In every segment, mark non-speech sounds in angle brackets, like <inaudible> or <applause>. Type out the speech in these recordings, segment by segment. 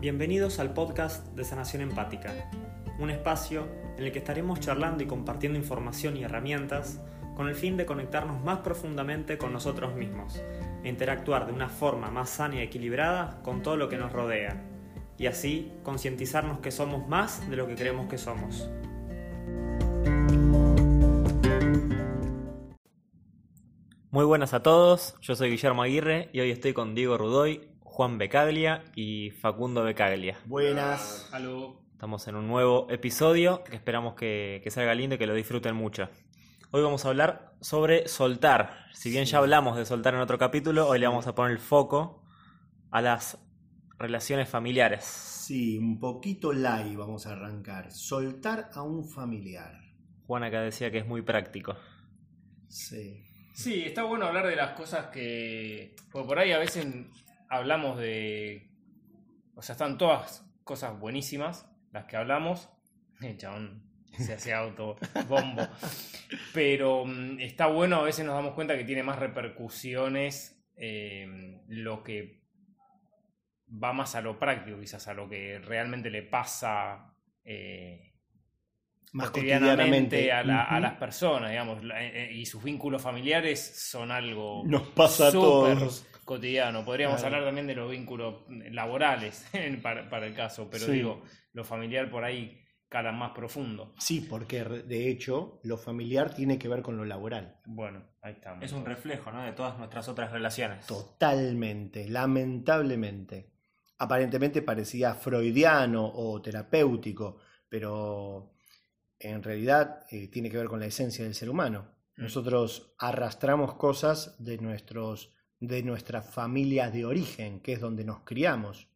Bienvenidos al podcast de Sanación Empática, un espacio en el que estaremos charlando y compartiendo información y herramientas con el fin de conectarnos más profundamente con nosotros mismos e interactuar de una forma más sana y equilibrada con todo lo que nos rodea, y así concientizarnos que somos más de lo que creemos que somos. Muy buenas a todos, yo soy Guillermo Aguirre y hoy estoy con Diego Rudoy, Juan Becaglia y Facundo Becaglia. Buenas. Estamos en un nuevo episodio que esperamos que, salga lindo y que lo disfruten mucho. Hoy vamos a hablar sobre soltar. Si bien ya hablamos de soltar en otro capítulo, hoy le vamos a poner el foco a las relaciones familiares. Sí, un poquito light vamos a arrancar. Soltar a un familiar. Juan acá decía que es muy práctico. Sí. Sí, está bueno hablar de las cosas que. por ahí a veces hablamos de. O sea, están todas cosas buenísimas las que hablamos. <laughs> El chabón se hace auto bombo. <laughs> Pero mm, está bueno, a veces nos damos cuenta que tiene más repercusiones em, lo que va más a lo práctico, quizás a lo que realmente le pasa eh, más cotidianamente, a, las personas, digamos, eh, y sus vínculos familiares son algo Nos pasa cotidiano. Podríamos hablar también de los vínculos laborales <laughs> para, el caso, pero digo, lo familiar por ahí cala más profundo. Sí, porque de hecho lo familiar tiene que ver con lo laboral. Bueno, ahí estamos. Es un reflejo ¿no? de todas nuestras otras relaciones. Totalmente, lamentablemente. Aparentemente parecía freudiano o terapéutico, pero en realidad eh, tiene que ver con la esencia del ser humano. Mm. Nosotros arrastramos cosas de, nuestros, de nuestra familia de origen, que es donde nos criamos.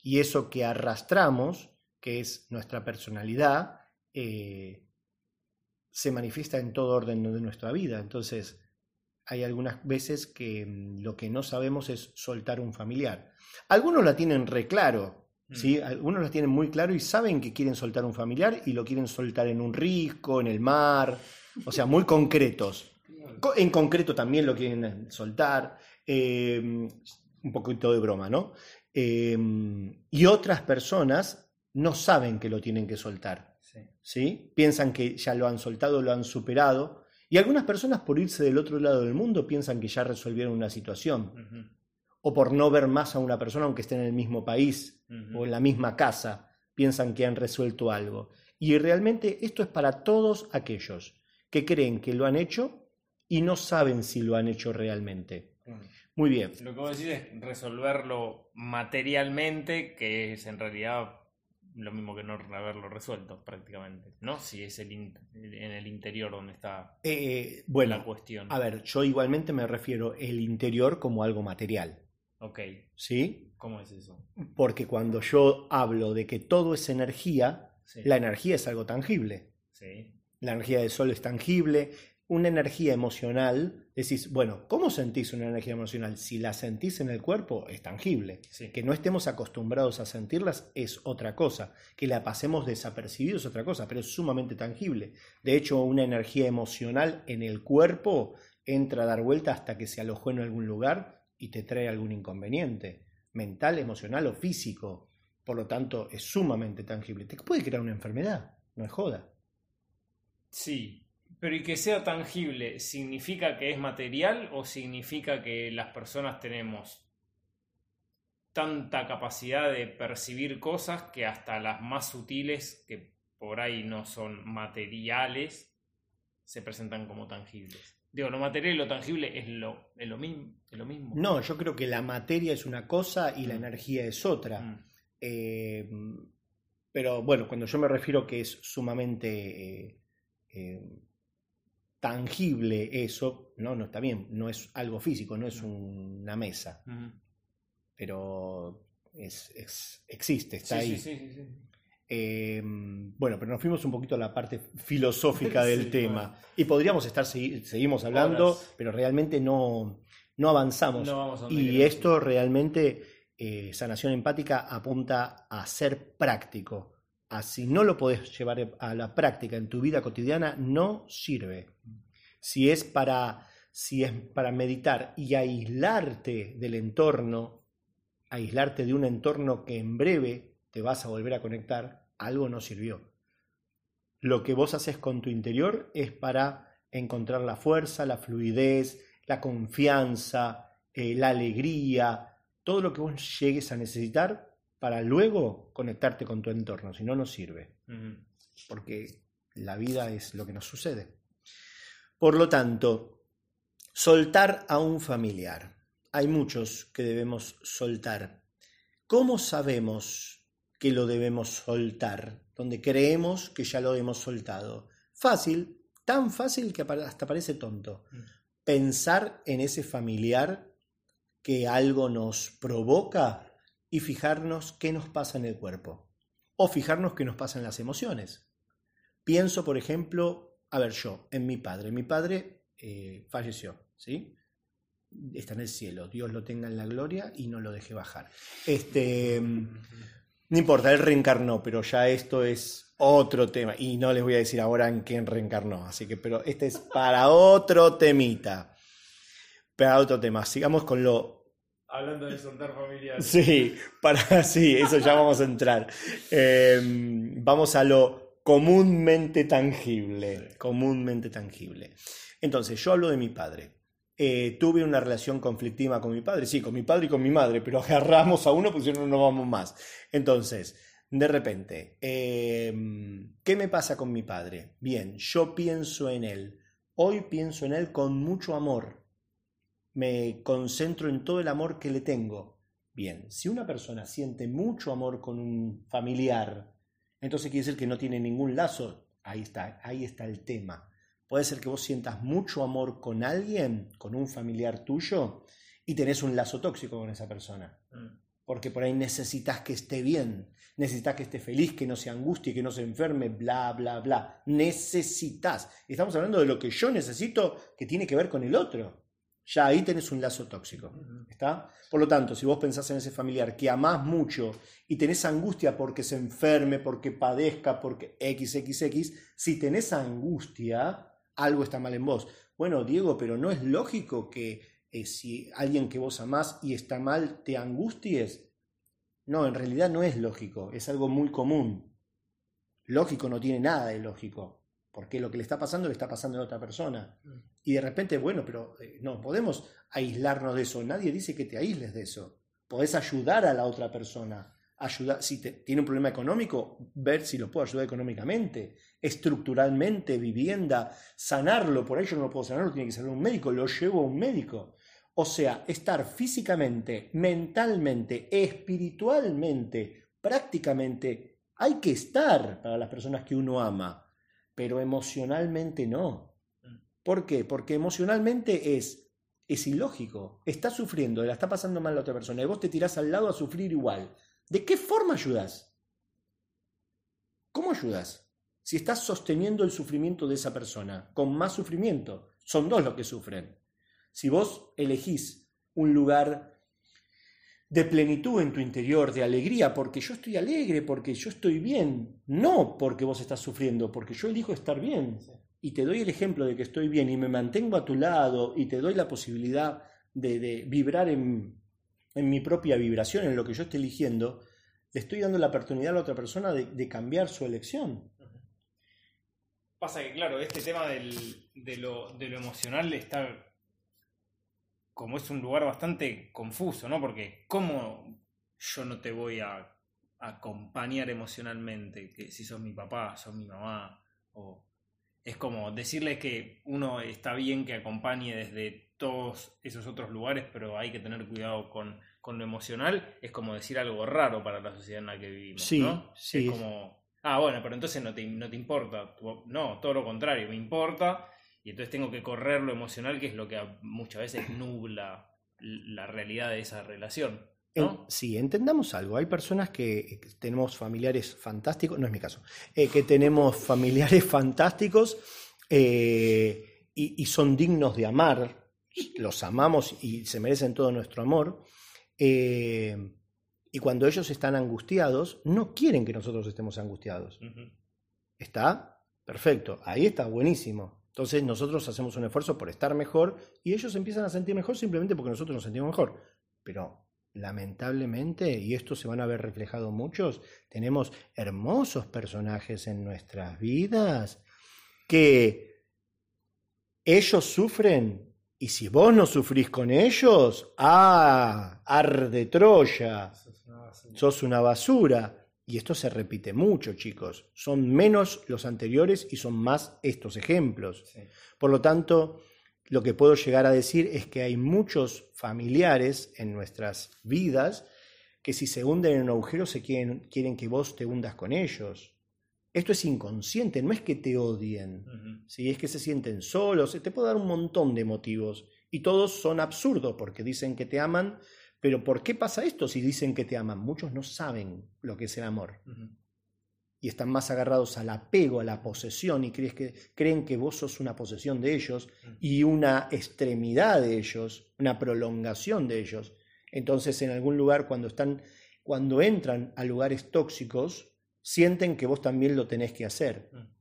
Y eso que arrastramos, que es nuestra personalidad, eh, se manifiesta en todo orden de nuestra vida. Entonces, hay algunas veces que mm, lo que no sabemos es soltar un familiar. Algunos la tienen reclaro, ¿sí? Mm. Algunos lo tienen muy claro y saben que quieren soltar un familiar y lo quieren soltar en un risco, en el mar, o sea, muy concretos. En concreto también lo quieren soltar, em, un poquito de broma, ¿no? Em, y otras personas no saben que lo tienen que soltar, sí. Piensan que ya lo han soltado, lo han superado. Y algunas personas por irse del otro lado del mundo piensan que ya resolvieron una situación o por no ver más a una persona aunque esté en el mismo país o en la misma casa, piensan que han resuelto algo. Y realmente esto es para todos aquellos que creen que lo han hecho y no saben si lo han hecho realmente. Muy bien. Lo que vos decís es resolverlo materialmente, que es en realidad lo mismo que no haberlo resuelto prácticamente, ¿no? Si es el en el interior donde está eh, bueno, la cuestión. A ver, yo igualmente me refiero el interior como algo material. Ok. ¿Sí? ¿Cómo es eso? Porque cuando yo hablo de que todo es energía, la energía es algo tangible. Sí. La energía del sol es tangible. Una energía emocional, decís, bueno, ¿cómo sentís una energía emocional? Si la sentís en el cuerpo, es tangible. Que no estemos acostumbrados a sentirlas es otra cosa. Que la pasemos desapercibidos es otra cosa, pero es sumamente tangible. De hecho, una energía emocional en el cuerpo entra a dar vuelta hasta que se alojó en algún lugar y te trae algún inconveniente, mental, emocional o físico. Por lo tanto, es sumamente tangible. Te puede crear una enfermedad, no es joda. Sí, pero y que sea tangible, ¿significa que es material o significa que las personas tenemos tanta capacidad de percibir cosas que hasta las más sutiles, que por ahí no son materiales, se presentan como tangibles? Digo, lo material y lo tangible es lo, lo, mismo, lo mismo. No, yo creo que la materia es una cosa y la mm. energía es otra. Mm. Eh, pero bueno, cuando yo me refiero que es sumamente eh, eh, tangible eso, no, no está bien, no es algo físico, no es una mesa. Pero es, existe, está ahí. Sí, sí, sí, Em, bueno, pero nos fuimos un poquito a la parte filosófica <laughs> del tema. Y podríamos estar, seguimos hablando, pero realmente no, no avanzamos. y esto realmente, eh, sanación empática apunta a ser práctico. Así no lo podés llevar a la práctica en tu vida cotidiana, no sirve. Si es para, si es para meditar y aislarte del entorno aislarte de un entorno que en breve te vas a volver a conectar, algo no sirvió. Lo que vos haces con tu interior es para encontrar la fuerza, la fluidez, la confianza, eh, la alegría, todo lo que vos llegues a necesitar para luego conectarte con tu entorno, si no, no sirve. Porque la vida es lo que nos sucede. Por lo tanto, soltar a un familiar. Hay muchos que debemos soltar. ¿Cómo sabemos que lo debemos soltar? Donde creemos que ya lo hemos soltado. Fácil, tan fácil que hasta parece tonto. Mm. Pensar en ese familiar que algo nos provoca y fijarnos qué nos pasa en el cuerpo. O fijarnos qué nos pasa en las emociones. Pienso, por ejemplo, a ver yo, en mi padre. Mi padre eh, falleció, ¿sí? Está en el cielo, Dios lo tenga en la gloria y no lo deje bajar. Este, no importa, él reencarnó, pero ya esto es otro tema. Y no les voy a decir ahora en quién reencarnó, así que, pero este es para otro temita. Para otro tema. Sigamos con lo Hablando de soltar familiares. Sí, para, sí, eso ya vamos a entrar. Em, vamos a lo comúnmente tangible, comúnmente tangible. Entonces, yo hablo de mi padre. Eh, tuve una relación conflictiva con mi padre, sí, con mi padre y con mi madre, pero agarramos a uno porque si no, no vamos más. Entonces, de repente, em, ¿qué me pasa con mi padre? Bien, yo pienso en él. Hoy pienso en él con mucho amor. Me concentro en todo el amor que le tengo. Bien, si una persona siente mucho amor con un familiar, entonces quiere decir que no tiene ningún lazo. Ahí está, ahí está el tema. Puede ser que vos sientas mucho amor con alguien, con un familiar tuyo, y tenés un lazo tóxico con esa persona. Mm. Porque por ahí necesitas que esté bien, necesitas que esté feliz, que no se angustie, que no se enferme, bla, bla, bla. Necesitas. Estamos hablando de lo que yo necesito que tiene que ver con el otro ya ahí tenés un lazo tóxico. ¿Está? Por lo tanto, si vos pensás en ese familiar que amás mucho y tenés angustia porque se enferme, porque padezca, porque XXX, si tenés angustia, algo está mal en vos. Bueno, Diego, pero no es lógico que eh, si alguien que vos amás y está mal te angusties. No, en realidad no es lógico, es algo muy común. Lógico no tiene nada de lógico, porque lo que le está pasando le está pasando a otra persona. Mm. Y de repente, bueno, pero eh, no podemos aislarnos de eso. Nadie dice que te aísles de eso. Podés ayudar a la otra persona. Ayudar, si tiene un problema económico, ver si lo puedo ayudar económicamente, estructuralmente, vivienda, sanarlo. Por ahí yo no lo puedo sanar, tiene que ser un médico, lo llevo a un médico. O sea, estar físicamente, mentalmente, espiritualmente, prácticamente, hay que estar para las personas que uno ama, pero emocionalmente no. ¿Por qué? Porque emocionalmente es, es ilógico. Está sufriendo, la está pasando mal la otra persona y vos te tirás al lado a sufrir igual. ¿De qué forma ayudas? ¿Cómo ayudas? Si estás sosteniendo el sufrimiento de esa persona con más sufrimiento, son dos los que sufren. Si vos elegís un lugar de plenitud en tu interior, de alegría, porque yo estoy alegre, porque yo estoy bien, no porque vos estás sufriendo, porque yo elijo estar bien. Y te doy el ejemplo de que estoy bien y me mantengo a tu lado y te doy la posibilidad de, vibrar en, mi propia vibración, en lo que yo estoy eligiendo, le estoy dando la oportunidad a la otra persona de, cambiar su elección. Pasa que, claro, este tema de, lo, de lo emocional está como es un lugar bastante confuso, ¿no? Porque ¿cómo yo no te voy a acompañar emocionalmente? Que si sos mi papá, sos mi mamá, o es como decirle que uno está bien que acompañe desde todos esos otros lugares, pero hay que tener cuidado con, lo emocional, es como decir algo raro para la sociedad en la que vivimos. Sí, ¿no? sí. Es como, ah, bueno, pero entonces no te, no te importa. No, todo lo contrario, me importa y entonces tengo que correr lo emocional, que es lo que muchas veces <clears throat> nubla la realidad de esa relación sí, entendamos algo. Hay personas que, tenemos familiares fantásticos, no es mi caso, eh, que tenemos <laughs> familiares fantásticos eh, y, son dignos de amar, los amamos y se merecen todo nuestro amor. Eh, y cuando ellos están angustiados, no quieren que nosotros estemos angustiados. ¿Está? Perfecto, ahí está buenísimo. Entonces nosotros hacemos un esfuerzo por estar mejor y ellos empiezan a sentir mejor simplemente porque nosotros nos sentimos mejor. Pero lamentablemente, y esto se van a ver reflejado muchos, tenemos hermosos personajes en nuestras vidas que ellos sufren y si vos no sufrís con ellos, ah, arde Troya, sos una basura. Y esto se repite mucho, chicos. Son menos los anteriores y son más estos ejemplos. Por lo tanto, lo que puedo llegar a decir es que hay muchos familiares en nuestras vidas que si se hunden en un agujero se quieren, quieren que vos te hundas con ellos. Esto es inconsciente, no es que te odien, si es que se sienten solos, te puedo dar un montón de motivos y todos son absurdos porque dicen que te aman, pero ¿por qué pasa esto si dicen que te aman? Muchos no saben lo que es el amor y están más agarrados al apego, a la posesión y crees que, creen que vos sos una posesión de ellos y una extremidad de ellos, una prolongación de ellos. Entonces en algún lugar cuando están, cuando entran a lugares tóxicos, sienten que vos también lo tenés que hacer. Mm.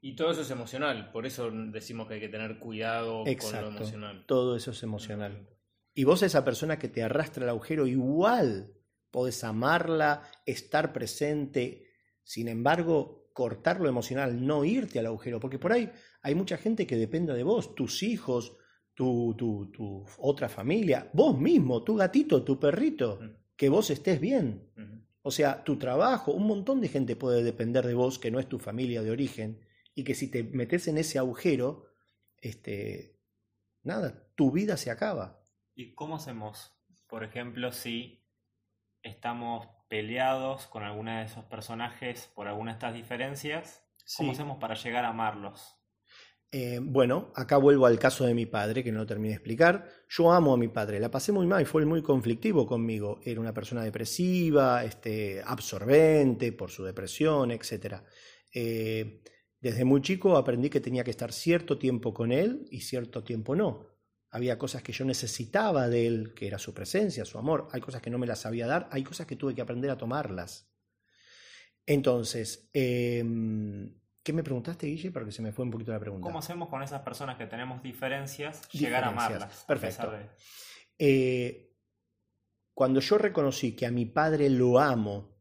Y todo eso es emocional, por eso decimos que hay que tener cuidado con lo emocional. Todo eso es emocional. Y vos esa persona que te arrastra al agujero, igual podés amarla, estar presente, sin embargo, cortar lo emocional, no irte al agujero, porque por ahí hay mucha gente que depende de vos, tus hijos, tu, tu, tu otra familia, vos mismo, tu gatito, tu perrito, mm. que vos estés bien. O sea, tu trabajo, un montón de gente puede depender de vos que no es tu familia de origen y que si te metes en ese agujero, este, nada, tu vida se acaba. ¿Y cómo hacemos, por ejemplo, si estamos peleados con alguna de esos personajes por alguna de estas diferencias? ¿Cómo hacemos para llegar a amarlos? Eh, bueno, acá vuelvo al caso de mi padre, que no lo terminé de explicar. Yo amo a mi padre, la pasé muy mal, fue muy conflictivo conmigo. Era una persona depresiva, este, absorbente por su depresión, etc. Eh, desde muy chico aprendí que tenía que estar cierto tiempo con él y cierto tiempo no. Había cosas que yo necesitaba de él, que era su presencia, su amor. Hay cosas que no me las sabía dar, hay cosas que tuve que aprender a tomarlas. Entonces, eh, ¿Qué me preguntaste, Guille? Porque se me fue un poquito la pregunta. ¿Cómo hacemos con esas personas que tenemos diferencias, llegar a amarlas? Perfecto. Eh, cuando yo reconocí que a mi padre lo amo,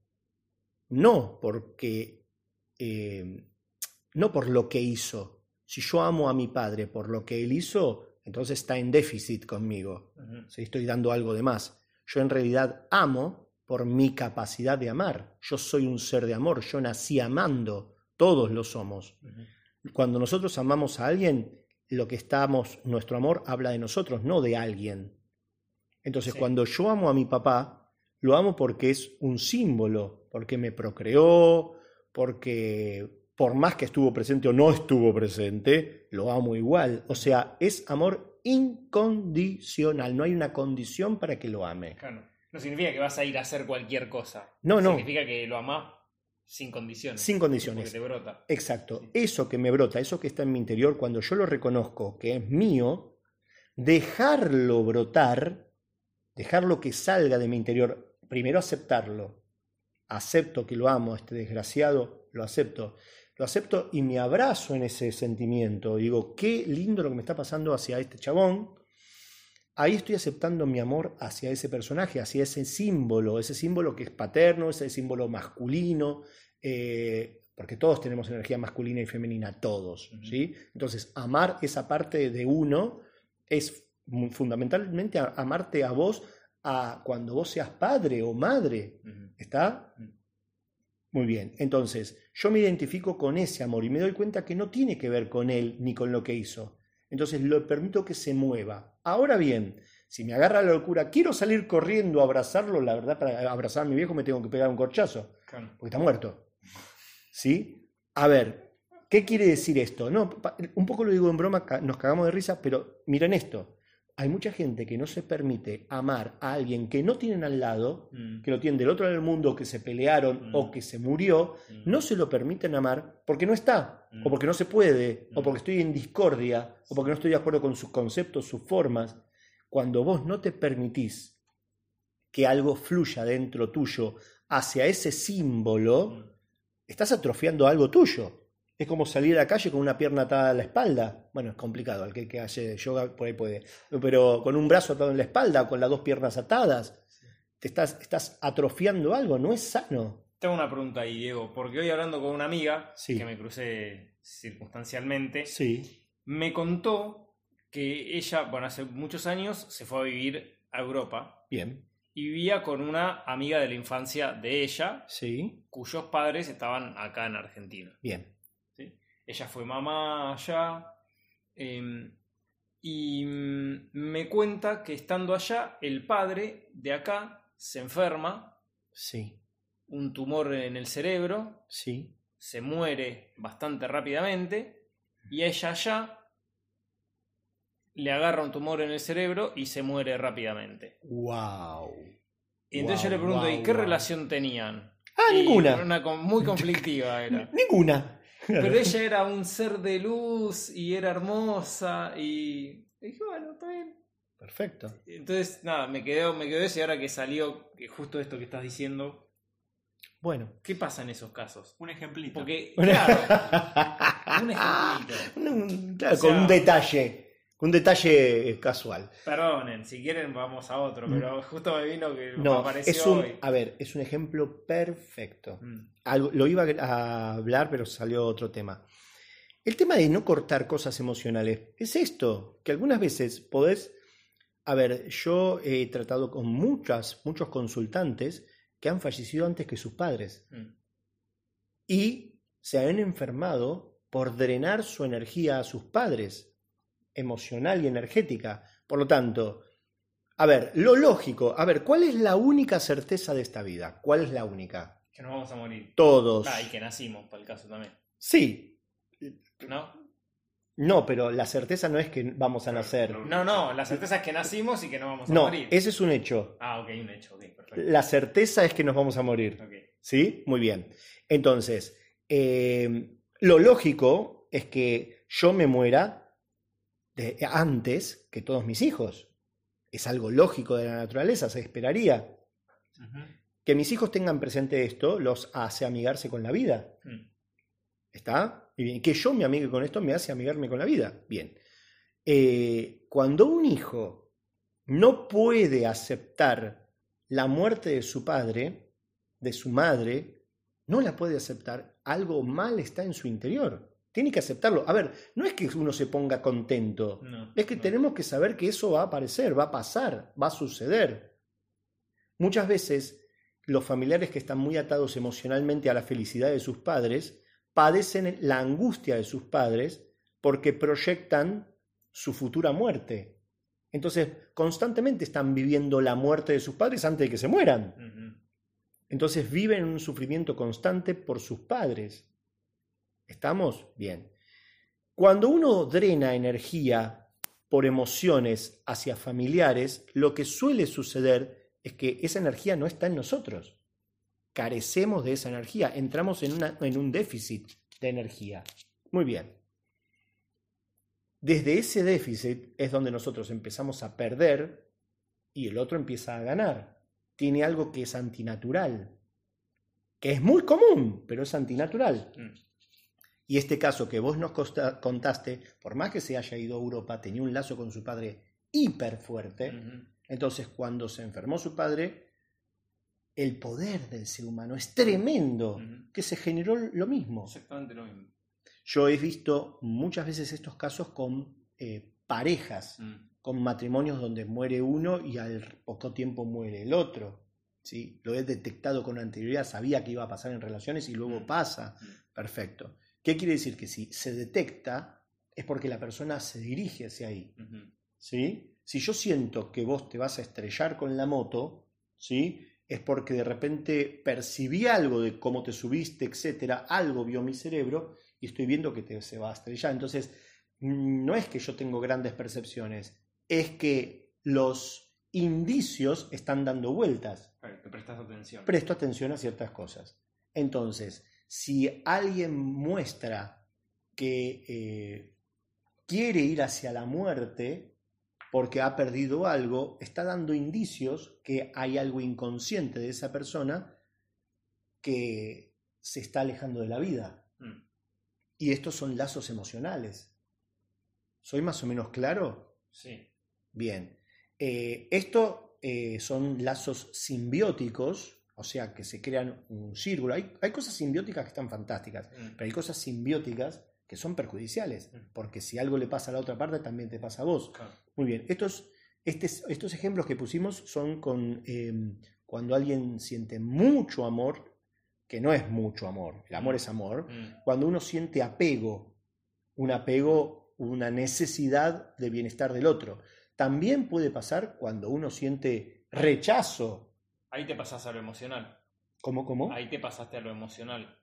no porque, eh, no por lo que hizo. Si yo amo a mi padre por lo que él hizo, entonces está en déficit conmigo. Si estoy dando algo de más. Yo en realidad amo por mi capacidad de amar. Yo soy un ser de amor. Yo nací amando todos lo somos. Cuando nosotros amamos a alguien, lo que estamos, nuestro amor habla de nosotros, no de alguien. Entonces, cuando yo amo a mi papá, lo amo porque es un símbolo, porque me procreó, porque por más que estuvo presente o no estuvo presente, lo amo igual. O sea, es amor incondicional, no hay una condición para que lo ame. No significa que vas a ir a hacer cualquier cosa. No, no. Significa que lo amas sin condiciones. Sin condiciones. Porque te brota. Exacto. Eso que me brota, eso que está en mi interior, cuando yo lo reconozco que es mío, dejarlo brotar, dejarlo que salga de mi interior, primero aceptarlo. Acepto que lo amo, este desgraciado, lo acepto. Lo acepto y me abrazo en ese sentimiento. Digo, qué lindo lo que me está pasando hacia este chabón ahí estoy aceptando mi amor hacia ese personaje, hacia ese símbolo, ese símbolo que es paterno, ese símbolo masculino, eh, porque todos tenemos energía masculina y femenina, todos, ¿sí? Entonces, amar esa parte de uno es fundamentalmente amarte a vos a cuando vos seas padre o madre, ¿está? Muy bien, entonces yo me identifico con ese amor y me doy cuenta que no tiene que ver con él ni con lo que hizo, entonces lo permito que se mueva. Ahora bien, si me agarra la locura, quiero salir corriendo a abrazarlo, la verdad, para abrazar a mi viejo me tengo que pegar un corchazo, porque está muerto. ¿Sí? A ver, ¿qué quiere decir esto? No, un poco lo digo en broma, nos cagamos de risa, pero miren esto hay mucha gente que no se permite amar a alguien que no tienen al lado, mm. que lo tienen del otro lado del mundo, que se pelearon o mm. que se murió, mm. no se lo permiten amar porque no está, o porque no se puede, o porque estoy en discordia, o porque no estoy de acuerdo con sus conceptos, sus formas. Cuando vos no te permitís que algo fluya dentro tuyo hacia ese símbolo, estás atrofiando algo tuyo. Es como salir a la calle con una pierna atada a la espalda. Bueno, es complicado, el que, hace yoga por ahí puede. Pero con un brazo atado en la espalda, con las dos piernas atadas. te estás, estás atrofiando algo, no es sano. Tengo una pregunta ahí, Diego, porque hoy hablando con una amiga Sí. que me crucé circunstancialmente, Sí, me contó que ella, bueno, hace muchos años se fue a vivir a Europa bien, y vivía con una amiga de la infancia de ella, sí, cuyos padres estaban acá en Argentina. bien. Ella fue mamá allá eh, y mm, me cuenta que estando allá, el padre de acá se enferma, sí, un tumor en el cerebro, sí. se muere bastante rápidamente y ella allá le agarra un tumor en el cerebro y se muere rápidamente. Wow. Y entonces yo le pregunto, wow, ¿y qué wow. relación tenían? Ah, Y ninguna. Una muy <laughs> conflictiva era. Ninguna. Pero ella era un ser de luz y era hermosa y dije, bueno, está bien. Perfecto. Entonces, nada, me quedó, me quedó eso y ahora que salió justo esto que estás diciendo, Bueno. ¿qué pasa en esos casos? Un ejemplito. Porque, <laughs> claro, un ejemplito. Un- claro, O sea- con un detalle. Un detalle eh, casual. Perdonen, si quieren vamos a otro, pero justo me vino que me Mm. No, apareció es un, hoy. a ver, es un ejemplo perfecto. Mm, Algo- lo iba a hablar, pero salió otro tema. El tema de no cortar cosas emocionales es esto, que algunas veces podés... A ver, yo he tratado con muchas, muchos consultantes que han fallecido antes que sus padres mm. y se han enfermado por drenar su energía a sus padres, emocional y energética. Por lo tanto, a ver, lo lógico, a ver, ¿cuál es la única certeza de esta vida? ¿Cuál es la única? Que nos vamos a morir. Todos. Ah, y que nacimos, para el caso también. Sí, ¿No? no, pero la certeza no es que vamos a nacer. No, no, la certeza es que nacimos y que no vamos a No, morir. ese es un hecho. Ah, ok, un hecho, ok, perfecto. La certeza es que nos vamos a morir. Ok. ¿Sí? Muy bien. Entonces, eh, lo lógico es que yo me muera de- antes que todos mis hijos. Es algo lógico de la naturaleza, se esperaría. Ujú. Que mis hijos tengan presente esto los hace amigarse con la vida. Mm. ¿Está? Y bien, que yo me amigue con esto me hace amigarme con la vida. Bien. Eh, cuando un hijo no puede aceptar la muerte de su padre, de su madre, no la puede aceptar, algo mal está en su interior. Tiene que aceptarlo. A ver, no es que uno se ponga contento, No, es que no. tenemos que saber que eso va a aparecer, va a pasar, va a suceder. Muchas veces los familiares que están muy atados emocionalmente a la felicidad de sus padres padecen la angustia de sus padres porque proyectan su futura muerte. Entonces, constantemente están viviendo la muerte de sus padres antes de que se mueran. Entonces viven en un sufrimiento constante por sus padres. ¿Estamos? Bien. Cuando uno drena energía por emociones hacia familiares, lo que suele suceder es que esa energía no está en nosotros. Carecemos de esa energía, entramos en, una- en un déficit de energía. Muy bien. Desde ese déficit es donde nosotros empezamos a perder y el otro empieza a ganar. Tiene algo que es antinatural, que es muy común, pero es antinatural. Mm. Y este caso que vos nos contaste, por más que se haya ido a Europa, tenía un lazo con su padre hiper fuerte. Entonces, cuando se enfermó su padre, el poder del ser humano es tremendo, que se generó lo mismo. Exactamente lo mismo. Yo he visto muchas veces estos casos con eh, parejas, Mm. con matrimonios donde muere uno y al poco tiempo muere el otro. ¿sí? Lo he detectado con anterioridad, sabía que iba a pasar en relaciones y luego Mm. pasa. Mm. Perfecto. ¿Qué quiere decir? Que si se detecta es porque la persona se dirige hacia ahí. ¿sí? Si yo siento que vos te vas a estrellar con la moto, ¿sí? Es porque de repente percibí algo de cómo te subiste, etcétera, algo vio mi cerebro y estoy viendo que te se va a estrellar. Entonces, no es que yo tengo grandes percepciones, es que los indicios están dando vueltas Te prestas atención. presto atención a ciertas cosas. Entonces, si alguien muestra que eh, quiere ir hacia la muerte porque ha perdido algo, está dando indicios que hay algo inconsciente de esa persona que se está alejando de la vida. Mm. Y estos son lazos emocionales. ¿Soy más o menos claro? Sí. Bien. Eh, esto eh, son lazos simbióticos, o sea, que se crean un círculo. Hay, hay cosas simbióticas que están fantásticas, Mm. pero hay cosas simbióticas que son perjudiciales, porque si algo le pasa a la otra parte, también te pasa a vos. Claro. Muy bien, estos, estes- estos ejemplos que pusimos son con eh, cuando alguien siente mucho amor, que no es mucho amor, el amor es amor, Mm. cuando uno siente apego, un apego, una necesidad de bienestar del otro. También puede pasar cuando uno siente rechazo. Ahí te pasás a lo emocional. ¿Cómo, cómo? Ahí te pasaste a lo emocional.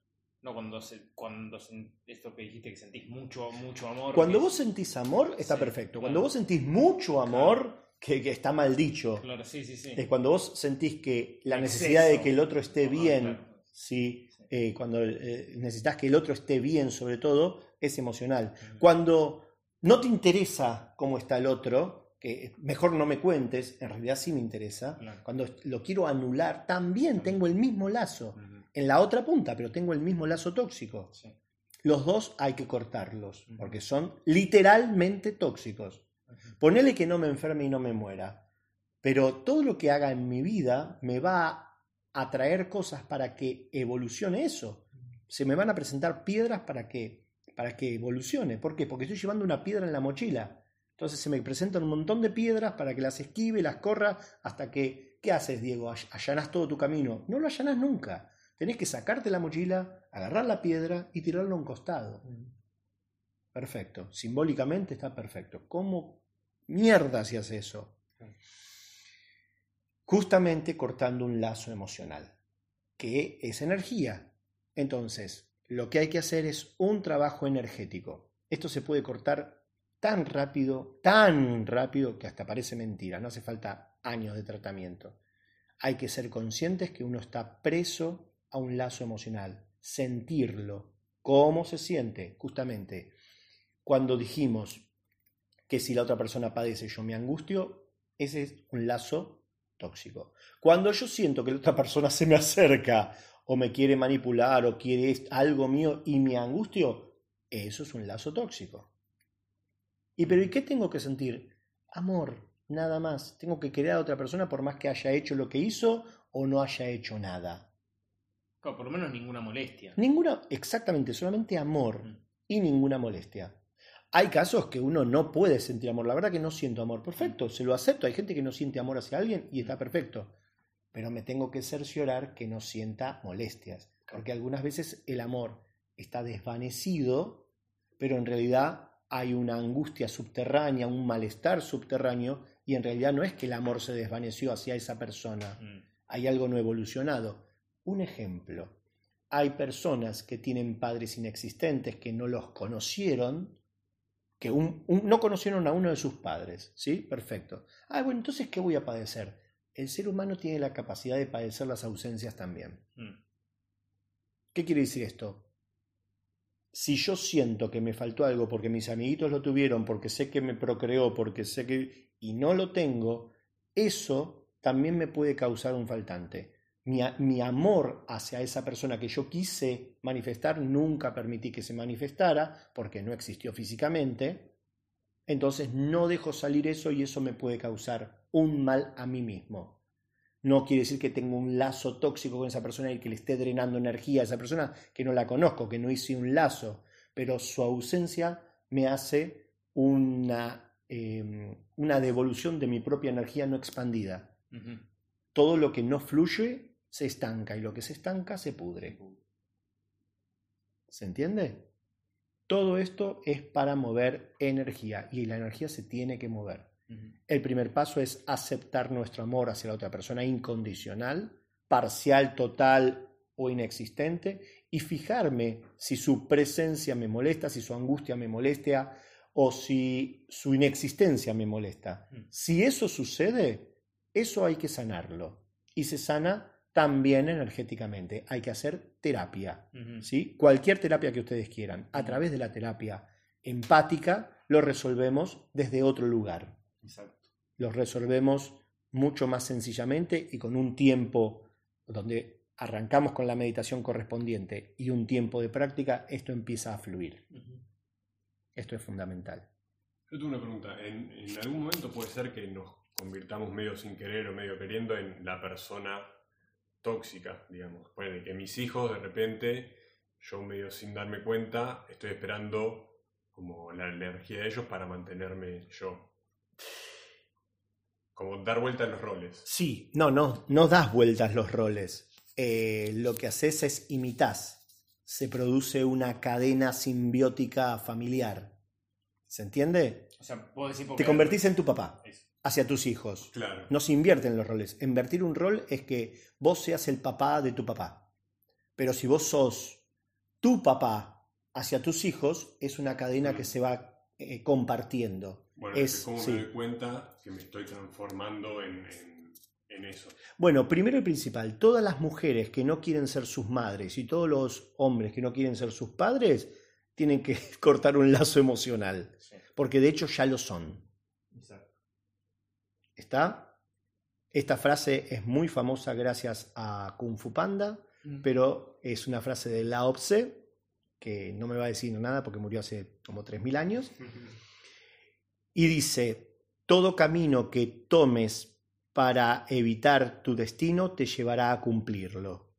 No cuando, se, cuando esto que dijiste que sentís mucho, mucho amor. Cuando que vos sentís amor, está Sí, perfecto. claro. Cuando vos sentís mucho amor, que, que está mal dicho, Claro, sí, sí, sí. es cuando vos sentís que la Exceso. necesidad de que el otro esté bien, claro. ¿sí? Eh, cuando eh, necesitas que el otro esté bien, sobre todo, es emocional. Cuando no te interesa cómo está el otro, que mejor no me cuentes, en realidad sí me interesa. Cuando lo quiero anular, también tengo el mismo lazo. En la otra punta, pero tengo el mismo lazo tóxico. Sí. Los dos hay que cortarlos, porque son literalmente tóxicos. Ponele que no me enferme y no me muera, pero todo lo que haga en mi vida me va a traer cosas para que evolucione eso. Se me van a presentar piedras para que, para que evolucione. ¿Por qué? Porque estoy llevando una piedra en la mochila. Entonces se me presentan un montón de piedras para que las esquive, las corra, hasta que, ¿qué haces, Diego? All- Allanas todo tu camino. No lo allanas nunca. Tenés que sacarte la mochila, agarrar la piedra y tirarlo a un costado. Perfecto. Simbólicamente está perfecto. ¿Cómo mierda si hace eso? Justamente cortando un lazo emocional, que es energía. Entonces, lo que hay que hacer es un trabajo energético. Esto se puede cortar tan rápido, tan rápido, que hasta parece mentira. No hace falta años de tratamiento. Hay que ser conscientes que uno está preso a un lazo emocional, sentirlo. ¿Cómo se siente? Justamente, cuando dijimos que si la otra persona padece yo me angustio, ese es un lazo tóxico. Cuando yo siento que la otra persona se me acerca o me quiere manipular o quiere algo mío y me angustio, eso es un lazo tóxico. ¿Y pero ¿y qué tengo que sentir? Amor, nada más. Tengo que querer a otra persona por más que haya hecho lo que hizo o no haya hecho nada. Claro, por lo menos ninguna molestia. Ninguna, exactamente, solamente amor Mm. y ninguna molestia. Hay casos que uno no puede sentir amor. La verdad que no siento amor. Perfecto, se lo acepto. Hay gente que no siente amor hacia alguien y está perfecto. Pero me tengo que cerciorar que no sienta molestias. Porque algunas veces el amor está desvanecido, pero en realidad hay una angustia subterránea, un malestar subterráneo, y en realidad no es que el amor se desvaneció hacia esa persona Mm. hay algo no evolucionado. Un ejemplo, hay personas que tienen padres inexistentes, que no los conocieron, que un- un- no conocieron a uno de sus padres, ¿sí? Perfecto. Ah, bueno, entonces, ¿qué voy a padecer? El ser humano tiene la capacidad de padecer las ausencias también. Mm. ¿Qué quiere decir esto? Si yo siento que me faltó algo porque mis amiguitos lo tuvieron, porque sé que me procreó, porque sé que... y no lo tengo, eso también me puede causar un faltante. Mi, amor hacia esa persona que yo quise manifestar, nunca permití que se manifestara porque no existió físicamente. Entonces no dejo salir eso y eso me puede causar un mal a mí mismo. No quiere decir que tengo un lazo tóxico con esa persona y que le esté drenando energía a esa persona que no la conozco, que no hice un lazo, pero su ausencia me hace una, eh, una devolución de mi propia energía no expandida. Todo lo que no fluye se estanca y lo que se estanca se pudre. ¿Se entiende? Todo esto es para mover energía y la energía se tiene que mover. El primer paso es aceptar nuestro amor hacia la otra persona incondicional, parcial, total o inexistente, y fijarme si su presencia me molesta, si su angustia me molesta o si su inexistencia me molesta. Mm. Si eso sucede, eso hay que sanarlo. Y se sana también energéticamente. Hay que hacer terapia. ¿sí? Cualquier terapia que ustedes quieran. A través de la terapia empática lo resolvemos desde otro lugar Exacto. los resolvemos mucho más sencillamente y con un tiempo donde arrancamos con la meditación correspondiente y un tiempo de práctica, esto empieza a fluir. Esto es fundamental. Yo tengo una pregunta. ¿En, en algún momento puede ser que nos convirtamos medio sin querer o medio queriendo en la persona tóxica, digamos. Puede que mis hijos de repente, yo medio sin darme cuenta, estoy esperando como la energía de ellos para mantenerme yo. Como dar vueltas los roles. Sí, no, no, no das vueltas los roles. Eh, lo que haces es imitas. Se produce una cadena simbiótica familiar. ¿Se entiende? O sea, puedo decir Te convertís en tu papá hacia tus hijos. Claro. No se invierten los roles. Invertir un rol es que vos seas el papá de tu papá. Pero si vos sos tu papá hacia tus hijos, es una cadena que se va eh, compartiendo. Bueno, es, ¿cómo me doy cuenta que me estoy transformando en, en, eso? Bueno, primero y principal, todas las mujeres que no quieren ser sus madres y todos los hombres que no quieren ser sus padres tienen que <laughs> cortar un lazo emocional, porque de hecho ya lo son. ¿Está? Esta frase es muy famosa gracias a Kung Fu Panda, mm. pero es una frase de Lao Tse, que no me va a decir nada porque murió hace como 3.000 años, y dice, todo camino que tomes para evitar tu destino te llevará a cumplirlo.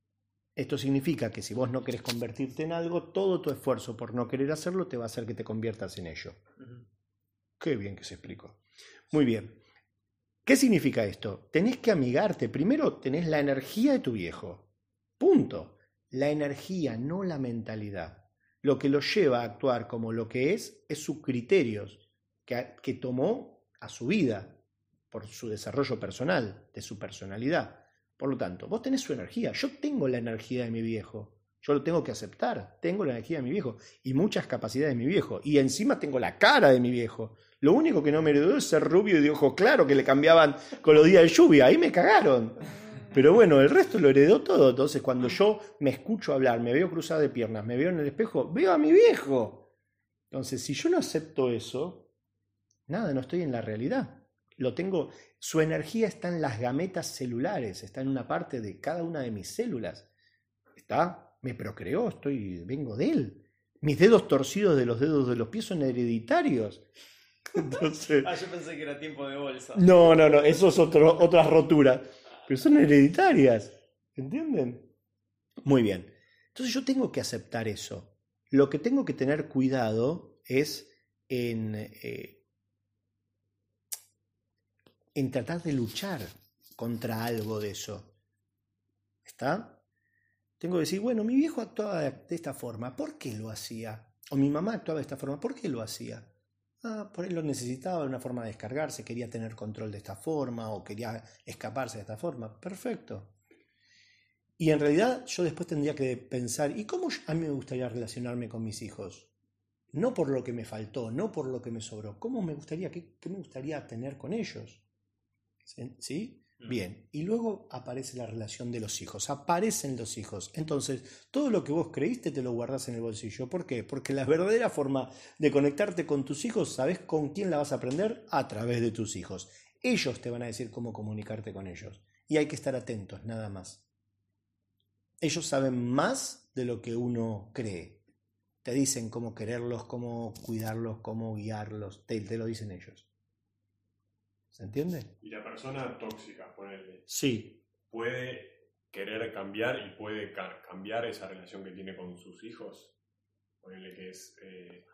Esto significa que si vos no querés convertirte en algo, todo tu esfuerzo por no querer hacerlo te va a hacer que te conviertas en ello. Qué bien que se explicó. Muy bien. ¿Qué significa esto? Tenés que amigarte. Primero tenés la energía de tu viejo. Punto. La energía, no la mentalidad. Lo que lo lleva a actuar como lo que es es sus criterios que, que tomó a su vida por su desarrollo personal, de su personalidad. Por lo tanto, vos tenés su energía. Yo tengo la energía de mi viejo. Yo lo tengo que aceptar. Tengo la energía de mi viejo y muchas capacidades de mi viejo. Y encima tengo la cara de mi viejo. Lo único que no me heredó es ser rubio y de ojo claro que le cambiaban con los días de lluvia. Ahí me cagaron. Pero bueno, el resto lo heredó todo. Entonces, cuando yo me escucho hablar, me veo cruzado de piernas, me veo en el espejo, veo a mi viejo. Entonces, si yo no acepto eso, nada, no estoy en la realidad. Lo tengo, su energía está en las gametas celulares, está en una parte de cada una de mis células. Está, me procreó, estoy, vengo de él. Mis dedos torcidos de los dedos de los pies son hereditarios. <laughs> ah, yo pensé que era tiempo de bolsa. No, no, no, eso es otro, otra rotura. Pero son hereditarias, ¿entienden? Muy bien. Entonces yo tengo que aceptar eso. Lo que tengo que tener cuidado es en, eh, en tratar de luchar contra algo de eso. ¿Está? Tengo que decir, bueno, mi viejo actuaba de esta forma, ¿por qué lo hacía? O mi mamá actuaba de esta forma, ¿por qué lo hacía? Ah, por él lo necesitaba una forma de descargarse, quería tener control de esta forma o quería escaparse de esta forma. Perfecto. Y en realidad yo después tendría que pensar, ¿y cómo a mí me gustaría relacionarme con mis hijos? No por lo que me faltó, no por lo que me sobró. ¿Cómo me gustaría, qué, qué me gustaría tener con ellos? ¿Sí? Bien, y luego aparece la relación de los hijos, aparecen los hijos. Entonces, todo lo que vos creíste te lo guardás en el bolsillo. ¿Por qué? Porque la verdadera forma de conectarte con tus hijos, ¿sabes con quién la vas a aprender? A través de tus hijos. Ellos te van a decir cómo comunicarte con ellos. Y hay que estar atentos, nada más. Ellos saben más de lo que uno cree. Te dicen cómo quererlos, cómo cuidarlos, cómo guiarlos. Te lo dicen ellos. ¿Se entiende? Y la persona tóxica, ponele. Sí. ¿Puede querer cambiar y puede cambiar esa relación que tiene con sus hijos? Ponele que es, eh,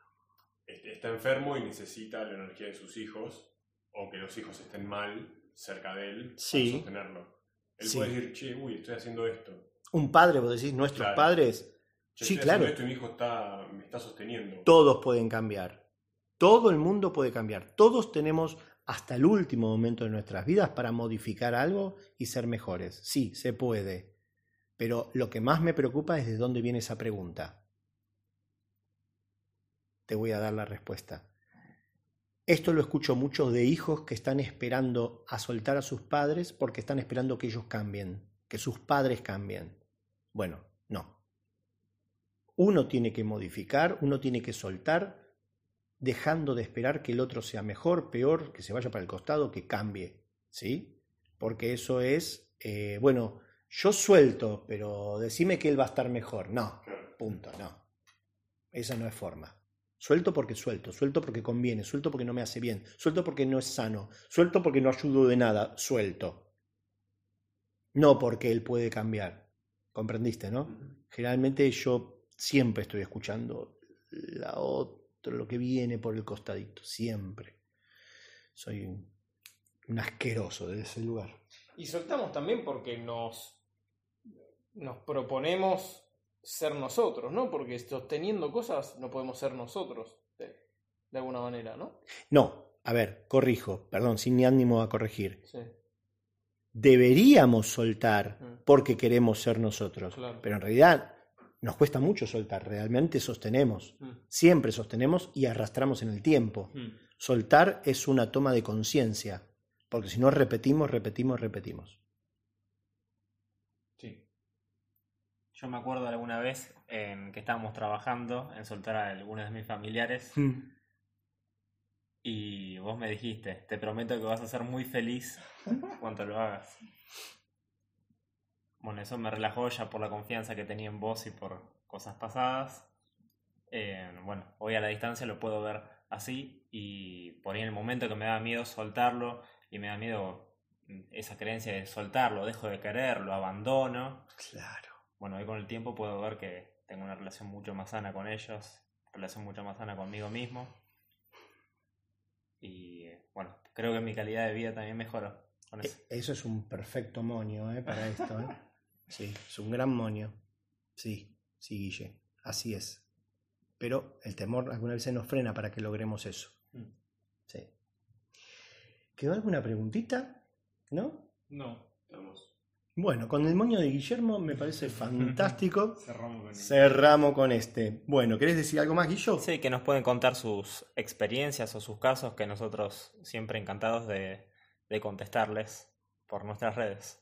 está enfermo y necesita la energía de sus hijos, o que los hijos estén mal cerca de él sí. para sostenerlo. Él puede decir, che, uy, estoy haciendo esto. Un padre, vos decís, nuestros padres. sí, claro. Esto, mi hijo está, me está sosteniendo. Todos pueden cambiar. Todo el mundo puede cambiar. Todos tenemos hasta el último momento de nuestras vidas para modificar algo y ser mejores. Sí, se puede. Pero lo que más me preocupa es de dónde viene esa pregunta. Te voy a dar la respuesta. Esto lo escucho mucho de hijos que están esperando a soltar a sus padres porque están esperando que ellos cambien, que sus padres cambien. Bueno, no. Uno tiene que modificar, uno tiene que soltar dejando de esperar que el otro sea mejor, peor, que se vaya para el costado, que cambie, ¿sí? Porque eso es, eh, bueno, yo suelto, pero decime que él va a estar mejor. No, punto, no. Esa no es forma. Suelto porque suelto, suelto porque conviene, suelto porque no me hace bien, suelto porque no es sano, suelto porque no ayudo de nada, suelto. No porque él puede cambiar. ¿Comprendiste, no? Generalmente yo siempre estoy escuchando la otro, lo que viene por el costadito, siempre. Soy un, un asqueroso de ese lugar. Y soltamos también porque nos, nos proponemos ser nosotros, ¿no? Porque sosteniendo cosas no podemos ser nosotros, de, de alguna manera, ¿no? No, a ver, corrijo, perdón, sin ni ánimo a corregir. Sí. Deberíamos soltar Mm. porque queremos ser nosotros, Claro. pero en realidad nos cuesta mucho soltar, realmente sostenemos, Mm. siempre sostenemos y arrastramos en el tiempo. Mm. Soltar es una toma de conciencia, porque si no repetimos, repetimos, repetimos. Sí. Yo me acuerdo alguna vez en que estábamos trabajando en soltar a algunos de mis familiares y vos me dijiste, te prometo que vas a ser muy feliz cuando lo hagas. Bueno, eso me relajó ya por la confianza que tenía en vos y por cosas pasadas. Eh, bueno, hoy a la distancia lo puedo ver así y por ahí en el momento que me da miedo soltarlo y me da miedo esa creencia de soltarlo, dejo de quererlo, abandono. Claro. Bueno, hoy con el tiempo puedo ver que tengo una relación mucho más sana con ellos, relación mucho más sana conmigo mismo. Y bueno, creo que mi calidad de vida también mejoró con eso. E- Eso es un perfecto monio ¿eh? para esto. ¿eh? <laughs> Sí, es un gran monio. Sí, sí, Guille, así es. Pero el temor alguna vez se nos frena para que logremos eso. Mm. Sí. ¿Quedó alguna preguntita? ¿No? No, Estamos. Bueno, con el moño de Guillermo me parece <laughs> fantástico. cerramos con Cerramos con este. Bueno, ¿querés decir algo más, Guillo? Sí, que nos pueden contar sus experiencias o sus casos que nosotros siempre encantados de, de contestarles por nuestras redes.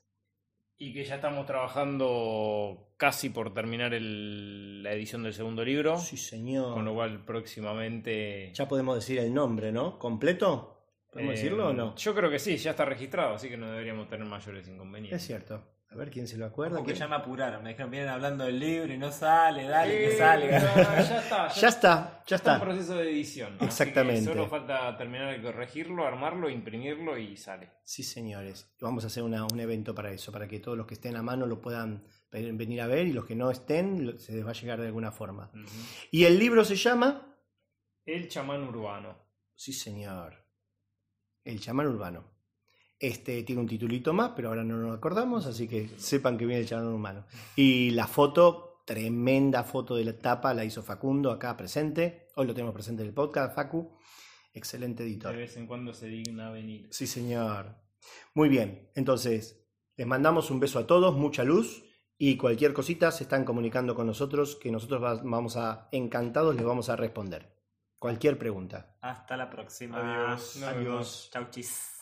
Y que ya estamos trabajando casi por terminar el- la edición del segundo libro. Sí, señor. Con lo cual próximamente... Ya podemos decir el nombre, ¿no? ¿Completo? ¿Podemos Eh, decirlo o no? Yo creo que sí, ya está registrado, así que no deberíamos tener mayores inconvenientes. Es cierto. A ver quién se lo acuerda. Porque ya me apuraron, me dijeron, vienen hablando del libro y no sale, dale, que salga. no, <laughs> ya está, Ya está, ya está en proceso de edición. así que Exactamente. solo falta terminar de corregirlo, armarlo, imprimirlo y sale. Sí, señores. Vamos a hacer una- un evento para eso, para que todos los que estén a mano lo puedan ven- venir a ver y los que no estén se les va a llegar de alguna forma. ¿Y el libro se llama? El chamán urbano. Sí, señor. El chamán urbano. Este tiene un titulito más, pero ahora no nos acordamos, así que sepan que viene el chamán urbano. Y la foto, tremenda foto de la tapa, la hizo Facundo acá presente. Hoy lo tenemos presente en el podcast, Facu. Excelente De editor. vez en cuando se digna venir. Sí, señor. Muy bien, entonces les mandamos un beso a todos, mucha luz y cualquier cosita se están comunicando con nosotros que nosotros va- vamos a, encantados les vamos a responder. Cualquier pregunta. Hasta la próxima. Adiós. Vemos. Chau, chis.